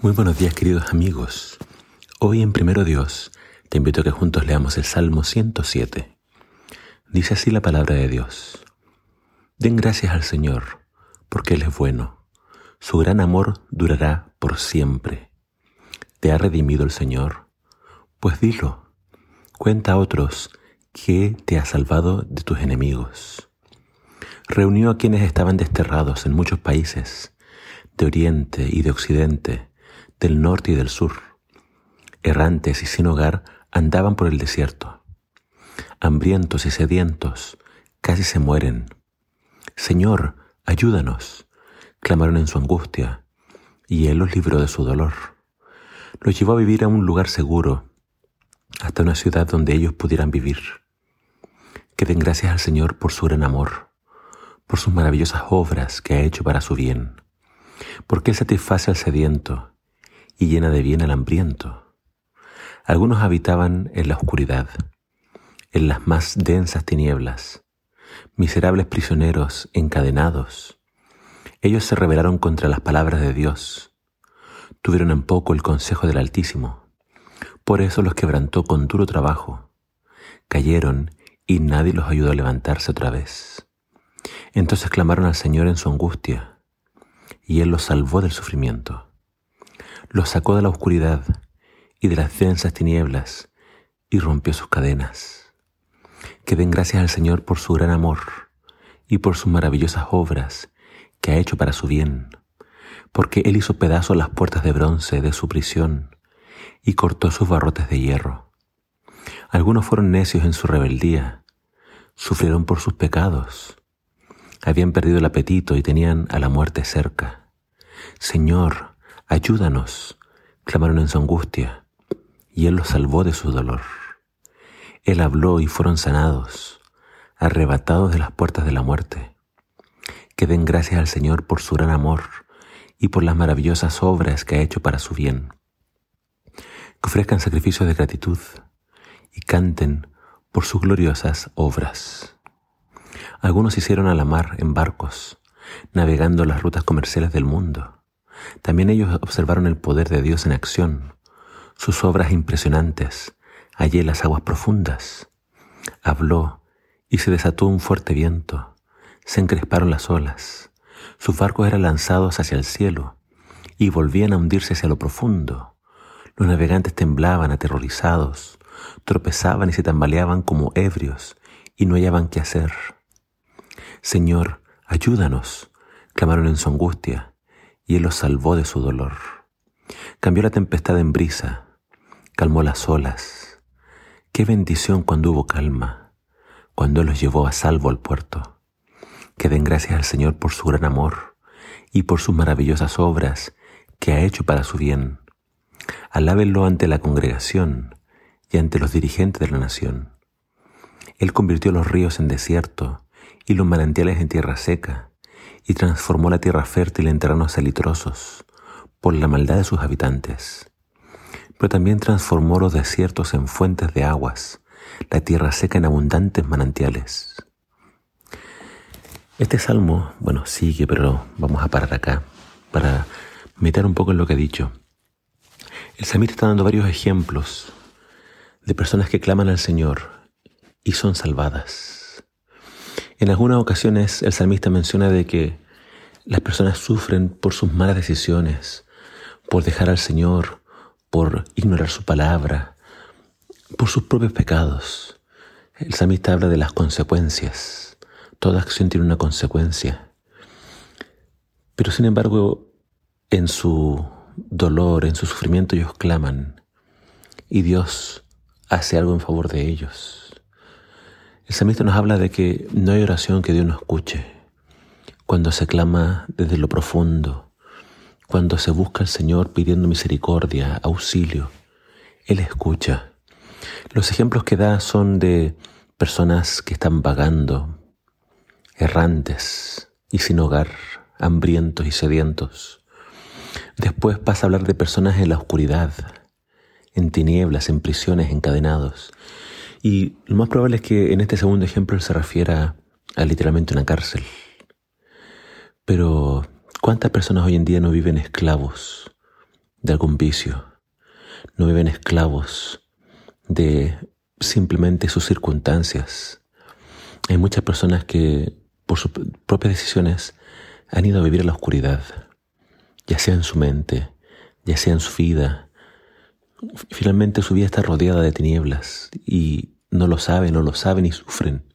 Muy buenos días queridos amigos. Hoy en Primero Dios te invito a que juntos leamos el Salmo 107. Dice así la palabra de Dios. Den gracias al Señor, porque Él es bueno. Su gran amor durará por siempre. ¿Te ha redimido el Señor? Pues dilo. Cuenta a otros que te ha salvado de tus enemigos. Reunió a quienes estaban desterrados en muchos países, de oriente y de occidente, del norte y del sur. Errantes y sin hogar andaban por el desierto. Hambrientos y sedientos, casi se mueren. Señor, ayúdanos, clamaron en su angustia, y Él los libró de su dolor. Los llevó a vivir a un lugar seguro, hasta una ciudad donde ellos pudieran vivir. Que den gracias al Señor por su gran amor, por sus maravillosas obras que ha hecho para su bien, porque Él satisface al sediento y llena de bien al hambriento. Algunos habitaban en la oscuridad, en las más densas tinieblas, miserables prisioneros encadenados. Ellos se rebelaron contra las palabras de Dios, tuvieron en poco el consejo del Altísimo, por eso los quebrantó con duro trabajo, cayeron y nadie los ayudó a levantarse otra vez. Entonces clamaron al Señor en su angustia, y Él los salvó del sufrimiento los sacó de la oscuridad y de las densas tinieblas y rompió sus cadenas. Que den gracias al Señor por su gran amor y por sus maravillosas obras que ha hecho para su bien, porque Él hizo pedazos las puertas de bronce de su prisión y cortó sus barrotes de hierro. Algunos fueron necios en su rebeldía, sufrieron por sus pecados, habían perdido el apetito y tenían a la muerte cerca. Señor, Ayúdanos, clamaron en su angustia, y Él los salvó de su dolor. Él habló y fueron sanados, arrebatados de las puertas de la muerte. Que den gracias al Señor por su gran amor y por las maravillosas obras que ha hecho para su bien. Que ofrezcan sacrificios de gratitud y canten por sus gloriosas obras. Algunos hicieron a la mar en barcos, navegando las rutas comerciales del mundo también ellos observaron el poder de Dios en acción, sus obras impresionantes, allí en las aguas profundas. Habló y se desató un fuerte viento, se encresparon las olas, sus barcos eran lanzados hacia el cielo y volvían a hundirse hacia lo profundo. Los navegantes temblaban aterrorizados, tropezaban y se tambaleaban como ebrios y no hallaban qué hacer. Señor, ayúdanos, clamaron en su angustia y Él los salvó de su dolor. Cambió la tempestad en brisa, calmó las olas. Qué bendición cuando hubo calma, cuando Él los llevó a salvo al puerto. Que den gracias al Señor por su gran amor y por sus maravillosas obras que ha hecho para su bien. Alábenlo ante la congregación y ante los dirigentes de la nación. Él convirtió los ríos en desierto y los manantiales en tierra seca y transformó la tierra fértil en terrenos salitrosos por la maldad de sus habitantes. Pero también transformó los desiertos en fuentes de aguas, la tierra seca en abundantes manantiales. Este salmo, bueno, sigue, pero vamos a parar acá para meter un poco en lo que ha dicho. El samita está dando varios ejemplos de personas que claman al Señor y son salvadas. En algunas ocasiones el salmista menciona de que las personas sufren por sus malas decisiones, por dejar al Señor, por ignorar su palabra, por sus propios pecados. El salmista habla de las consecuencias. Toda acción tiene una consecuencia. Pero sin embargo, en su dolor, en su sufrimiento, ellos claman y Dios hace algo en favor de ellos. El samista nos habla de que no hay oración que Dios no escuche. Cuando se clama desde lo profundo, cuando se busca al Señor pidiendo misericordia, auxilio, Él escucha. Los ejemplos que da son de personas que están vagando, errantes y sin hogar, hambrientos y sedientos. Después pasa a hablar de personas en la oscuridad, en tinieblas, en prisiones, encadenados. Y lo más probable es que en este segundo ejemplo él se refiera a literalmente una cárcel. Pero, ¿cuántas personas hoy en día no viven esclavos de algún vicio, no viven esclavos de simplemente sus circunstancias. Hay muchas personas que por sus propias decisiones han ido a vivir en la oscuridad, ya sea en su mente, ya sea en su vida. Finalmente su vida está rodeada de tinieblas y no lo saben, no lo saben y sufren.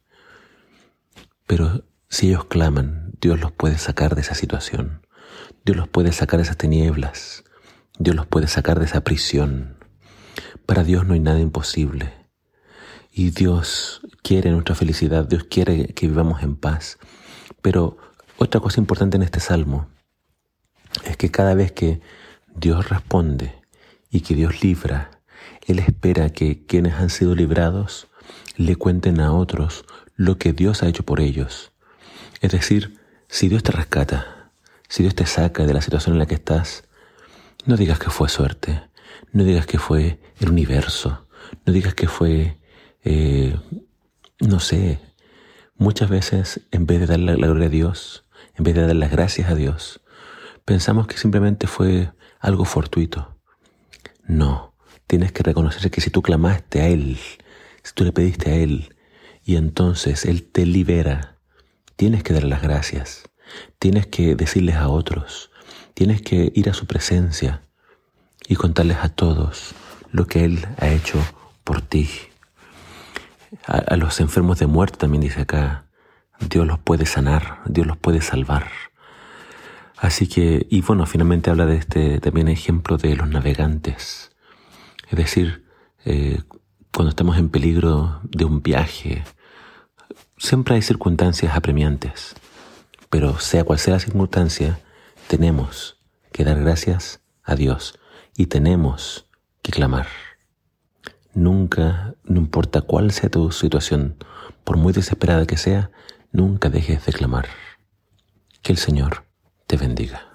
Pero si ellos claman, Dios los puede sacar de esa situación. Dios los puede sacar de esas tinieblas. Dios los puede sacar de esa prisión. Para Dios no hay nada imposible. Y Dios quiere nuestra felicidad, Dios quiere que vivamos en paz. Pero otra cosa importante en este salmo es que cada vez que Dios responde y que Dios libra, Él espera que quienes han sido librados le cuenten a otros lo que Dios ha hecho por ellos. Es decir, si Dios te rescata, si Dios te saca de la situación en la que estás, no digas que fue suerte, no digas que fue el universo, no digas que fue, eh, no sé, muchas veces en vez de darle la gloria a Dios, en vez de dar las gracias a Dios, pensamos que simplemente fue algo fortuito. No, tienes que reconocer que si tú clamaste a Él, si tú le pediste a Él y entonces Él te libera, tienes que darle las gracias, tienes que decirles a otros, tienes que ir a su presencia y contarles a todos lo que Él ha hecho por ti. A, a los enfermos de muerte también dice acá, Dios los puede sanar, Dios los puede salvar. Así que, y bueno, finalmente habla de este también ejemplo de los navegantes. Es decir, eh, cuando estamos en peligro de un viaje, siempre hay circunstancias apremiantes, pero sea cual sea la circunstancia, tenemos que dar gracias a Dios y tenemos que clamar. Nunca, no importa cuál sea tu situación, por muy desesperada que sea, nunca dejes de clamar. Que el Señor te bendiga.